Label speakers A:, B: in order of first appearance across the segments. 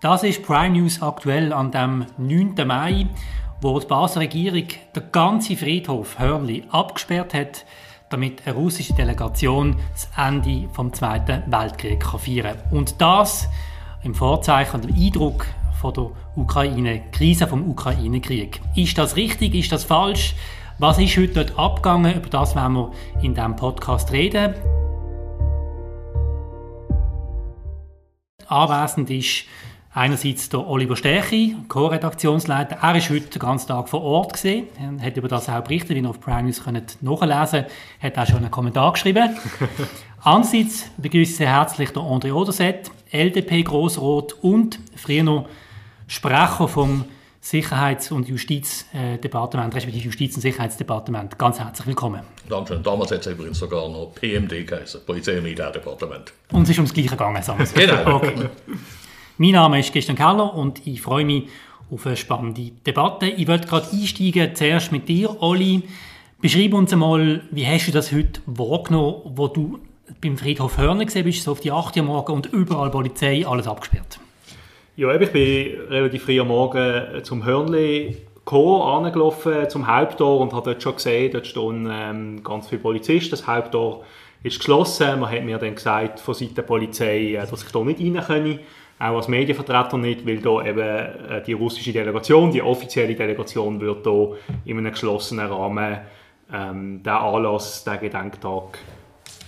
A: Das ist Prime News aktuell an dem 9. Mai, wo die Basler Regierung den ganzen Friedhof Hörnli abgesperrt hat, damit eine russische Delegation das Ende des Zweiten Weltkriegs feiern kann. Und das im Vorzeichen der Eindruck von der Ukraine, Krise vom Ukraine-Krieg. Ist das richtig? Ist das falsch? Was ist heute dort abgegangen? Über das werden wir in diesem Podcast reden. Anwesend ist einerseits der Oliver Stärchi, Co-Redaktionsleiter. Er ist heute den ganzen Tag vor Ort gesehen, er hat über das auch berichtet, wie ihr auf Prime News könnt nachlesen könnt. hat auch schon einen Kommentar geschrieben. Andererseits begrüße ich sehr herzlich den André Oderset, LDP-Grossrot und früher noch Sprecher vom Sicherheits- und Justizdepartement, respektive Justiz- und Sicherheitsdepartement. Ganz herzlich willkommen.
B: Dankeschön. Damals hat es übrigens sogar noch PMD geheißen, Polizei- und Militärdepartement.
A: Und es ist ums Gleiche gegangen, sagen wir.
B: Genau.
A: Okay. Mein Name ist Christian Keller und ich freue mich auf eine spannende Debatte. Ich möchte gerade einsteigen, zuerst mit dir, Oli. Beschreib uns einmal, wie hast du das heute wahrgenommen, wo du beim Friedhof Hörner gesehen bist, so auf die 8 Uhr morgen und überall Polizei, alles abgesperrt?
C: Ja, ich bin relativ früh am Morgen zum Hörnli gekommen, zum Haupttor und habe dort schon gesehen, dort stehen ähm, ganz viele Polizisten. Das Haupttor ist geschlossen. Man hat mir dann gesagt von Seiten der Polizei, äh, dass ich hier nicht rein könne. Auch als Medienvertreter nicht, weil da eben äh, die russische Delegation, die offizielle Delegation, wird hier in einem geschlossenen Rahmen ähm, den Anlass, den Gedenktag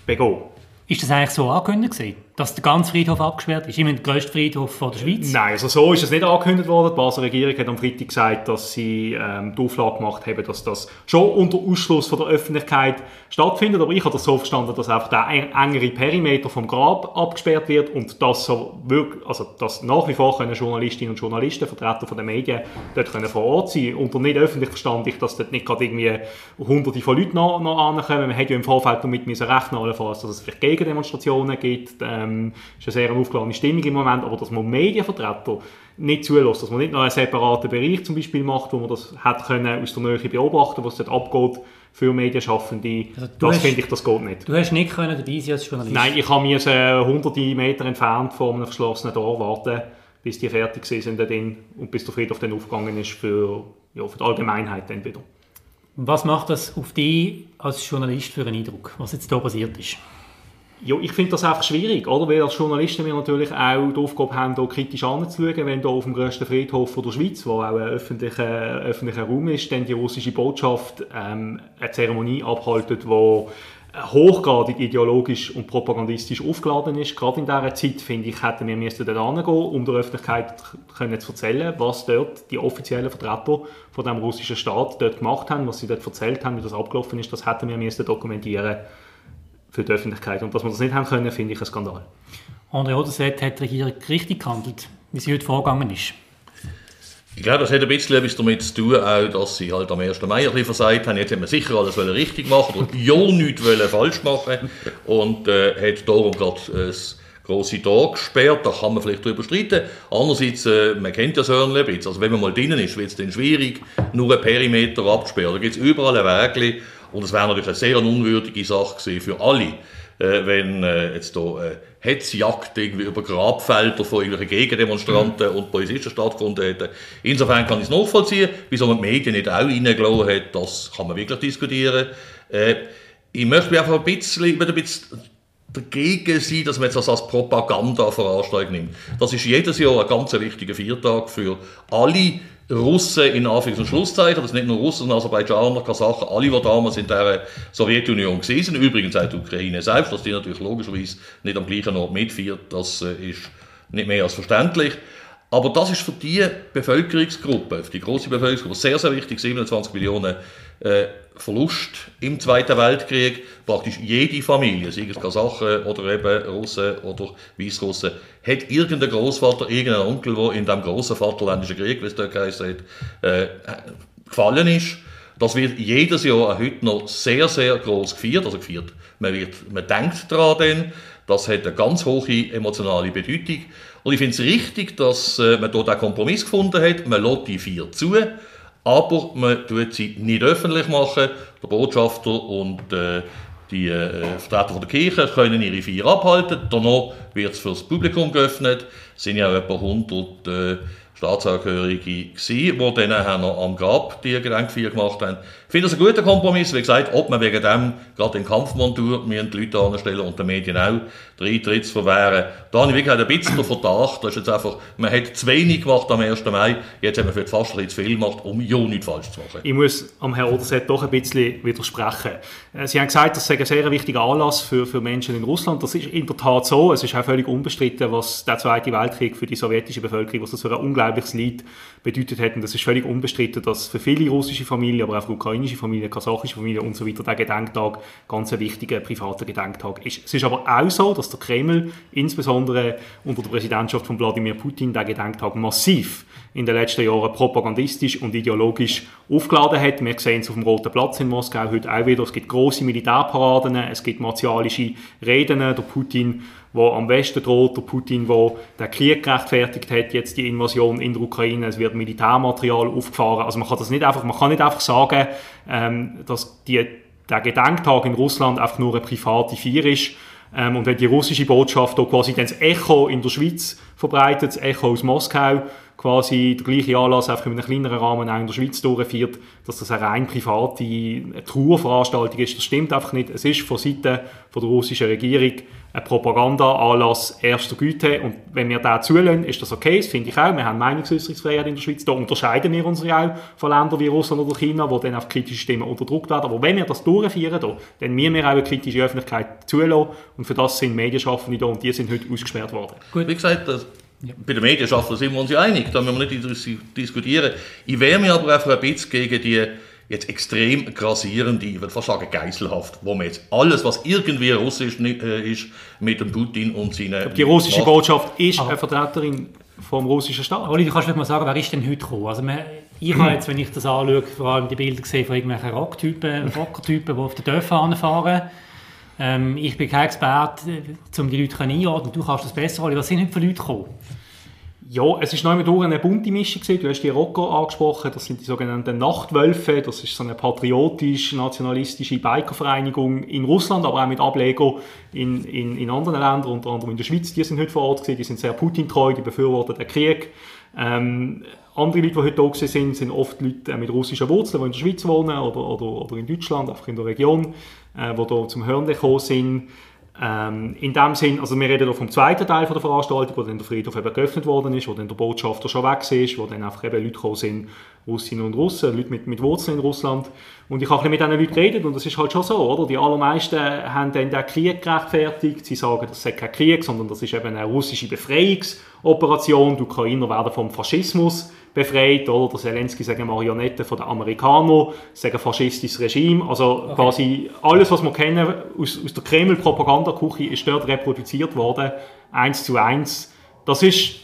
C: begehen.
A: Ist das eigentlich so angekündigt dass der ganze Friedhof abgesperrt ist? Immer der grösste Friedhof von der Schweiz?
C: Nein, also so ist es nicht angekündigt worden. Die Basler Regierung hat am Freitag gesagt, dass sie ähm, die Auflage gemacht haben, dass das schon unter Ausschluss von der Öffentlichkeit stattfindet. Aber ich habe das so verstanden, dass einfach der engere Perimeter vom Grab abgesperrt wird und dass, so wirklich, also dass nach wie vor können Journalistinnen und Journalisten, Vertreter von den Medien, dort können vor Ort sein. Unter nicht öffentlich verstand ich, dass dort nicht gerade irgendwie hunderte von Leuten noch, noch ankommen. Man hätte ja im Vorfeld damit müssen rechnen allenfalls, dass es vielleicht Gegendemonstrationen gibt. Ähm, ist eine sehr aufgeladene Stimmung im Moment, aber dass man Medienvertreter nicht zulässt, dass man nicht noch einen separaten Bereich zum Beispiel macht, wo man das hat können aus der Nähe beobachten, was dort abgeht für Medienschaffende,
A: Also
C: das
A: hast-
C: finde ich, das geht nicht.
A: Du hast nicht können dabei sein als Journalist?
C: Nein, ich habe mir äh, hunderte Meter entfernt vor einem verschlossenen Tor warten, bis die fertig sind und bis der Friedhof dann aufgegangen ist für, ja, für die Allgemeinheit dann wieder.
A: Was macht das auf dich als Journalist für einen Eindruck, was jetzt hier passiert ist?
C: Ja, ich finde das einfach schwierig, oder? Weil als Journalisten wir natürlich auch die Aufgabe haben, hier kritisch anzuschauen, wenn hier auf dem grössten Friedhof der Schweiz, wo auch ein öffentlicher, öffentlicher Raum ist, dann die russische Botschaft ähm, eine Zeremonie abhaltet, die hochgradig ideologisch und propagandistisch aufgeladen ist. Gerade in dieser Zeit, finde ich, hätten wir müssen dort hingehen, um der Öffentlichkeit können zu erzählen, was dort die offiziellen Vertreter von dem russischen Staat dort gemacht haben, was sie dort erzählt haben, wie das abgelaufen ist, das hätten wir müssen dokumentieren für die Öffentlichkeit. Und dass wir das nicht haben können, finde ich ein Skandal.
A: André Oderset hat die Regierung richtig gehandelt, wie sie heute vorgegangen ist.
B: Ich glaube, das hat ein bisschen etwas damit zu tun, auch, dass sie halt am 1. Mai ein bisschen versagt haben. Jetzt haben wir sicher alles richtig machen oder ja nichts falsch machen und äh, hat darum gerade das grosse Tor gesperrt. Da kann man vielleicht darüber streiten. Andererseits, äh, man kennt ja Sörnle ein bisschen. Also wenn man mal drinnen ist, wird es dann schwierig, nur einen Perimeter abzusperren. Da gibt es überall ein Weg und es wäre natürlich eine sehr unwürdige Sache gewesen für alle, äh, wenn äh, jetzt da äh, Hetzjagd irgendwie über Grabfelder von irgendwelchen Gegendemonstranten und Polizisten stattgefunden hätte. Insofern kann ich es nachvollziehen, wieso man die Medien nicht auch reingelassen hat, das kann man wirklich diskutieren. Äh, ich möchte mich einfach ein bisschen, ein bisschen dagegen sein, dass man jetzt das als Propaganda-Veranstaltung nimmt. Das ist jedes Jahr ein ganz wichtiger Viertag für alle Russen in Anführungs- und Schlusszeichen, das sind nicht nur Russen, sondern Aserbaidschaner, Kasachen, alle, die damals in der Sowjetunion sind, übrigens auch die Ukraine selbst, dass die natürlich logischerweise nicht am gleichen Ort mitfeiert, das äh, ist nicht mehr als verständlich. Aber das ist für die Bevölkerungsgruppe, für die große Bevölkerungsgruppe sehr, sehr wichtig, 27 Millionen äh, Verlust im Zweiten Weltkrieg. Praktisch jede Familie, sei es Kasachen oder eben Russen oder Weißrussen, hat irgendeinen Großvater, irgendeinen Onkel, der in dem großen Vaterländischen Krieg, wie es dort hat, äh, gefallen ist. Das wird jedes Jahr auch heute noch sehr, sehr groß gefeiert. Also gefeiert. Man, wird, man denkt daran, denn, das hat eine ganz hohe emotionale Bedeutung. Und ich finde es richtig, dass äh, man dort einen Kompromiss gefunden hat. Man lässt die vier zu, aber man tut sie nicht öffentlich machen. Der Botschafter und äh, die äh, Vertreter von der Kirche können ihre Feier abhalten. Danach wird es für das Publikum geöffnet. Es sind ja etwa 100 äh, Staatsangehörige die dann nachher noch am Grab die Gedenkfeier gemacht haben. Ich finde das ein guter Kompromiss. Wie gesagt, ob man wegen dem gerade in Kampfmontur die Leute anstellen und den Medien auch den Eintritt zu verwehren. Da habe ich wirklich ein bisschen den Verdacht, das jetzt einfach, man hat zu wenig gemacht am 1. Mai, jetzt haben wir fast ein zu viel gemacht, um ja nichts falsch zu machen.
C: Ich muss am Herrn Oderset doch ein bisschen widersprechen. Äh, Sie haben gesagt, das sei ein sehr wichtiger Anlass für, für Menschen in Russland. Das ist in der Tat so. Es ist auch völlig unbestritten, was der Zweite Weltkrieg für die sowjetische Bevölkerung, was das für ein unglaubliches Leid bedeutet hat. Und es ist völlig unbestritten, dass für viele russische Familien, aber auch für ukrainische Familien, kasachische Familien und so weiter, der Gedenktag ganz ein wichtiger privater Gedenktag ist. Es ist aber auch so, dass der Kreml, insbesondere unter der Präsidentschaft von Wladimir Putin, den Gedenktag massiv in den letzten Jahren propagandistisch und ideologisch aufgeladen hat. Wir sehen es auf dem Roten Platz in Moskau heute auch wieder. Es gibt große Militärparaden, es gibt martialische Reden. Der Putin, der am Westen droht, der Putin, der den Krieg gerechtfertigt hat, jetzt die Invasion in der Ukraine. Es wird Militärmaterial aufgefahren. Also man kann das nicht einfach, man kann nicht einfach sagen, ähm, dass die, der Gedenktag in Russland einfach nur eine private Feier ist. Ähm, und wenn die russische Botschaft da quasi dann das Echo in der Schweiz verbreitet, das Echo aus Moskau, quasi der gleiche Anlass einfach in einem kleineren Rahmen auch in der Schweiz durchführt, dass das eine rein private Trauerveranstaltung ist. Das stimmt einfach nicht. Es ist von Seiten von der russischen Regierung ein Propaganda-Anlass erster Güte und wenn wir da zulassen, ist das okay, das finde ich auch. Wir haben Meinungsäußerungsfreiheit in der Schweiz, da unterscheiden wir uns ja auch von Ländern wie Russland oder China, wo dann auf kritische Stimmen unterdrückt werden. Aber wenn wir das durchführen, da, dann müssen wir auch eine kritische Öffentlichkeit zulassen und für das sind Medienschaffende da und die sind heute ausgesperrt worden.
B: Gut, wie gesagt, das ja. Bei den Medienschaffern sind wir uns ja einig, da müssen wir nicht diskutieren. Ich wehre mich aber einfach ein bisschen gegen die jetzt extrem grassierende, ich würde fast sagen Geiselhaft, wo man jetzt alles, was irgendwie russisch äh, ist, mit dem Putin und seinen...
C: Die russische macht. Botschaft ist aber eine Vertreterin vom russischen Staat.
A: Oli, du kannst vielleicht mal sagen, wer ist denn heute gekommen? Also man, ich habe jetzt, wenn ich das anschaue, vor allem die Bilder gesehen von irgendwelchen Rocktypen, Rockertypen, die auf den Dörfern fahren. Ähm, ich bin kein Experte, äh, um die Leute einordnen. Du kannst das besser, Oli. Was sind heute für Leute gekommen?
C: Ja, es einmal durch eine bunte Mischung. Du hast die Rocco angesprochen, das sind die sogenannten Nachtwölfe. Das ist so eine patriotisch-nationalistische Bikervereinigung in Russland, aber auch mit Ableger in, in, in anderen Ländern, unter anderem in der Schweiz. Die sind heute vor Ort gewesen, die sind sehr Putin-treu, die befürworten den Krieg. Ähm, andere Leute, die heute da sind, sind oft Leute mit russischen Wurzeln, die in der Schweiz wohnen oder, oder, oder in Deutschland, einfach in der Region, äh, die hier zum Hören gekommen sind. Ähm, in dem Sinn, also wir reden hier vom zweiten Teil von der Veranstaltung, wo dann der Friedhof eben geöffnet worden ist, wo dann der Botschafter schon weg ist, wo dann einfach eben Leute gekommen sind, Russinnen und Russen, Leute mit, mit Wurzeln in Russland. Und ich habe mit diesen Leuten geredet und das ist halt schon so, oder? Die allermeisten haben dann den Krieg gerechtfertigt. Sie sagen, das ist kein Krieg, sondern das ist eben eine russische Befreiungsoperation. Die Ukrainer werden vom Faschismus befreit, oder? Der Zelensky sagen Marionetten von den Amerikanern, sagen faschistisches Regime. Also okay. quasi alles, was wir kennen aus, aus der Kreml-Propagandaküche, ist dort reproduziert worden, eins zu eins. Das ist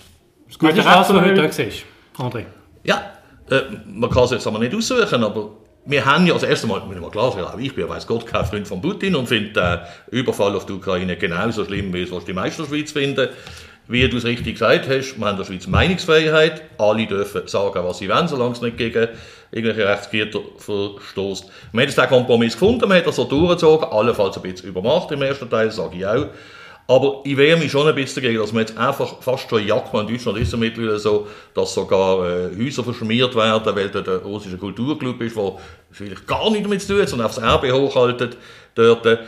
A: das gute Recht, was du heute siehst, André.
B: Ja, äh, man kann es jetzt aber nicht aussuchen, aber wir haben ja als erstes Mal, muss ich mal klar sagen, ich bin, weiß Gott, kein Freund von Putin und finde den Überfall auf die Ukraine genauso schlimm, wie es was die meisten der finden. Wie du es richtig gesagt hast, wir haben in der Schweiz Meinungsfreiheit. Alle dürfen sagen, was sie wollen, solange es nicht gegen irgendwelche Rechtsgitter verstoßt. Wir haben jetzt den Kompromiss gefunden, man hat das so durchgezogen, allenfalls ein bisschen übermacht im ersten Teil, sage ich auch. Aber ich wehre mich schon ein bisschen dagegen, dass man jetzt einfach fast schon jagt. In Deutschland ist es mittlerweile so, dass sogar äh, Häuser verschmiert werden, weil da der russische Kulturclub ist, der vielleicht gar nichts damit zu tun hat, sondern aufs Erbe hochhaltet. Dort, äh,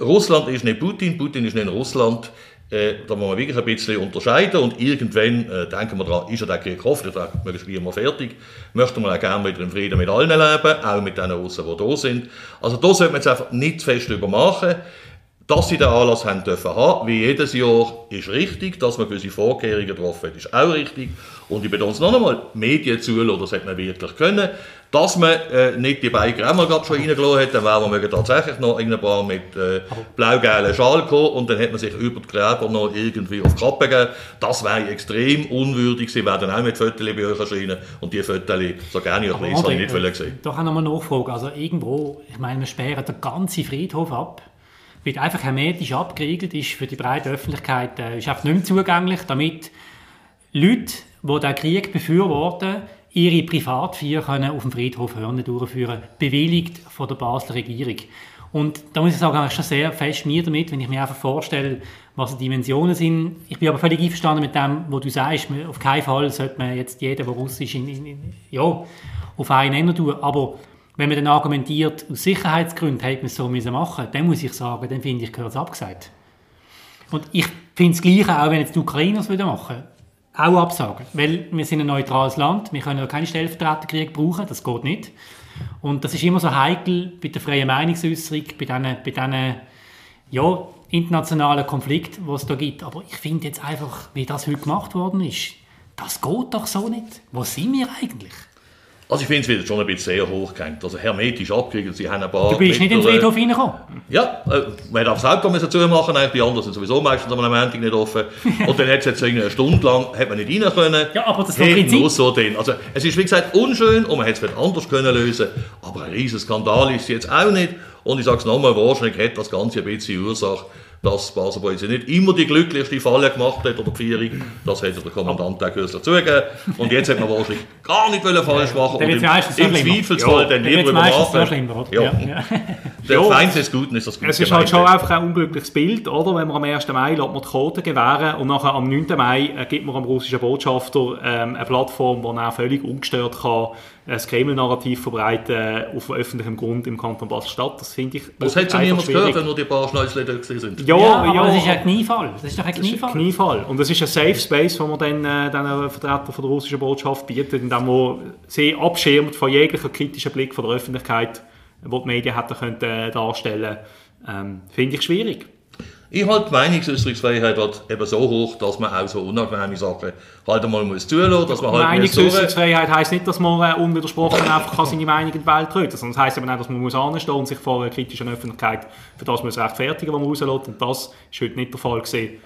B: Russland ist nicht Putin, Putin ist nicht Russland. Äh, da muss man wirklich ein bisschen unterscheiden und irgendwann, äh, denken wir daran, ist ja der Krieg Tag möglichst mal fertig, möchten wir auch gerne wieder in Frieden mit allen leben, auch mit den Russen, die da sind. Also da sollte man jetzt einfach nicht fest übermachen. Dass sie den Anlass haben dürfen haben, wie jedes Jahr, ist richtig. Dass man gewisse Vorkehrungen getroffen hat, ist auch richtig. Und ich betone es noch einmal, Medien zulassen, das hätte man wirklich können. Dass man äh, nicht die beiden Grämer gerade schon reingelassen hat, dann wären wir tatsächlich noch ein paar mit äh, blau-gelben Schal gekommen und dann hätte man sich über die Gräber noch irgendwie auf die Kappe gegeben. Das wäre extrem unwürdig. Sie werden auch mit Fotos bei euch erscheinen und die Fotos, so gerne ich lese, habe ich nicht äh, gesehen.
A: Doch auch noch eine Nachfrage. Also irgendwo, ich meine, wir sperren den ganzen Friedhof ab wird einfach hermetisch abgeriegelt, ist für die breite Öffentlichkeit äh, ist einfach nicht mehr zugänglich, damit Leute, die den Krieg befürworten, ihre Privatfeier können auf dem Friedhof Hörne durchführen, bewilligt von der Basler Regierung. Und da muss ich sagen, ich schon sehr fest mir damit, wenn ich mir einfach vorstelle, was die Dimensionen sind. Ich bin aber völlig einverstanden mit dem, was du sagst. Auf keinen Fall sollte man jetzt jeden, der Russisch in, ja, auf einen Nenner tun. Aber wenn man dann argumentiert, aus Sicherheitsgründen hätte man es so müssen machen dann muss ich sagen, dann finde ich, gehört es abgesagt. Und ich finde es gleich auch, wenn jetzt die Ukrainer es machen auch absagen. Weil wir sind ein neutrales Land, wir können ja keinen Stellvertreterkrieg brauchen, das geht nicht. Und das ist immer so heikel bei der freien Meinungsäußerung, bei diesen, bei diesen ja, internationalen Konflikten, die es da gibt. Aber ich finde jetzt einfach, wie das heute gemacht worden ist, das geht doch so nicht. Wo sind wir eigentlich?
B: Also ich finde es wieder schon ein bisschen sehr hochgehängt. Also hermetisch abgekriegt, sie haben ein paar...
A: Du bist nicht in den Friedhof reingekommen?
B: Ja, äh, man darf das Auto müssen zumachen, eigentlich die anderen sind sowieso meistens am Montag nicht offen. Und dann hat es jetzt eine Stunde lang hat man nicht rein können.
A: Ja, aber das ist Prinzip.
B: nur so drin. Also es ist wie gesagt unschön und man hätte es anders können lösen aber ein riesen Skandal ist es jetzt auch nicht. Und ich sage es nochmal, wahrscheinlich hat das Ganze ein bisschen Ursache dass Basel jetzt nicht immer die glücklichste Falle gemacht hat oder Vierung. Das hätte der Kommandant auch kürzlich zugegeben. Und jetzt hat man wahrscheinlich gar nicht falsch machen
A: und im,
B: im Zweifelsfall dann lieber
A: übermachen.
B: Ja. Ja. Der Feind des Guten ist das
C: Gute. Es ist halt schon einfach ein unglückliches Bild, oder? Wenn man am 1. Mai lässt man die Quote gewähren und nachher am 9. Mai äh, gibt man am russischen Botschafter ähm, eine Plattform, wo er völlig ungestört kann das Kreml-Narrativ verbreiten auf öffentlichem Grund im Kanton Basel-Stadt. Das finde ich
B: Das hat ja niemand gehört, wenn nur die paar Schnäuzle da sind.
A: Ja, ja, aber ja, das ist ein Kniefall. Das ist doch ein
C: Kniefall. Ein Kniefall. Und das ist ein Safe Space, wo man dann äh, den Vertretern von der russischen Botschaft bietet, indem man sie abschirmt von jeglicher kritischen Blick von der Öffentlichkeit, wo die Medien hätten können, äh, darstellen ähm, Finde ich schwierig.
B: Ich halte die Meinungsäußerungsfreiheit halt eben so hoch, dass man auch so unangenehme Sachen halt einmal muss zulassen dass man halt
C: Meinungsäußerungsfreiheit heisst nicht, dass man äh, unwidersprochen einfach kann seine Meinung in die Welt treten sondern es heisst eben auch, dass man muss anstehen und sich vor einer kritischen Öffentlichkeit für das muss rechtfertigen, was man rauslässt. Und das ist heute nicht der Fall gewesen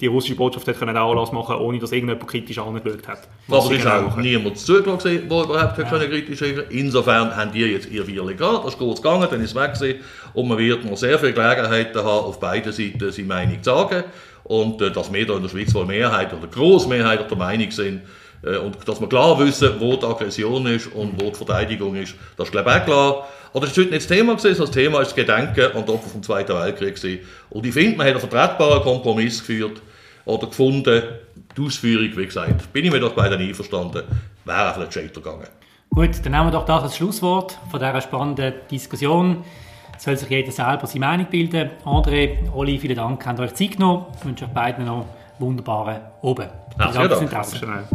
C: die russische Botschaft hätte können Anlass machen ohne dass irgendjemand kritisch angeschaut hat.
B: Aber es ist auch niemand zugelassen, der überhaupt ja. kritisch sein Insofern haben die jetzt ihr gehabt, das ist kurz gegangen, dann ist es weg gewesen. und man wird noch sehr viele Gelegenheiten haben, auf beiden Seiten seine Meinung zu sagen und äh, dass wir da in der Schweiz wohl Mehrheit oder Großmehrheit der Meinung sind, und dass wir klar wissen, wo die Aggression ist und wo die Verteidigung ist, das ist glaube ich auch klar. Aber das ist heute nicht das Thema gewesen, das Thema ist das Gedenken an die Opfer vom Zweiten Weltkrieg gewesen. Und ich finde, man hat einen vertretbaren Kompromiss geführt oder gefunden. Die Ausführung, wie gesagt, bin ich mir doch beiden einverstanden, wäre vielleicht gescheiter gegangen.
A: Gut, dann nehmen wir doch das als Schlusswort von dieser spannenden Diskussion. Soll sich jeder selber seine Meinung bilden. André, Oli, vielen Dank, habt euch Zeit genommen. Ich wünsche euch beiden noch wunderbaren Oben.
B: Herzlichen Dank. Dank.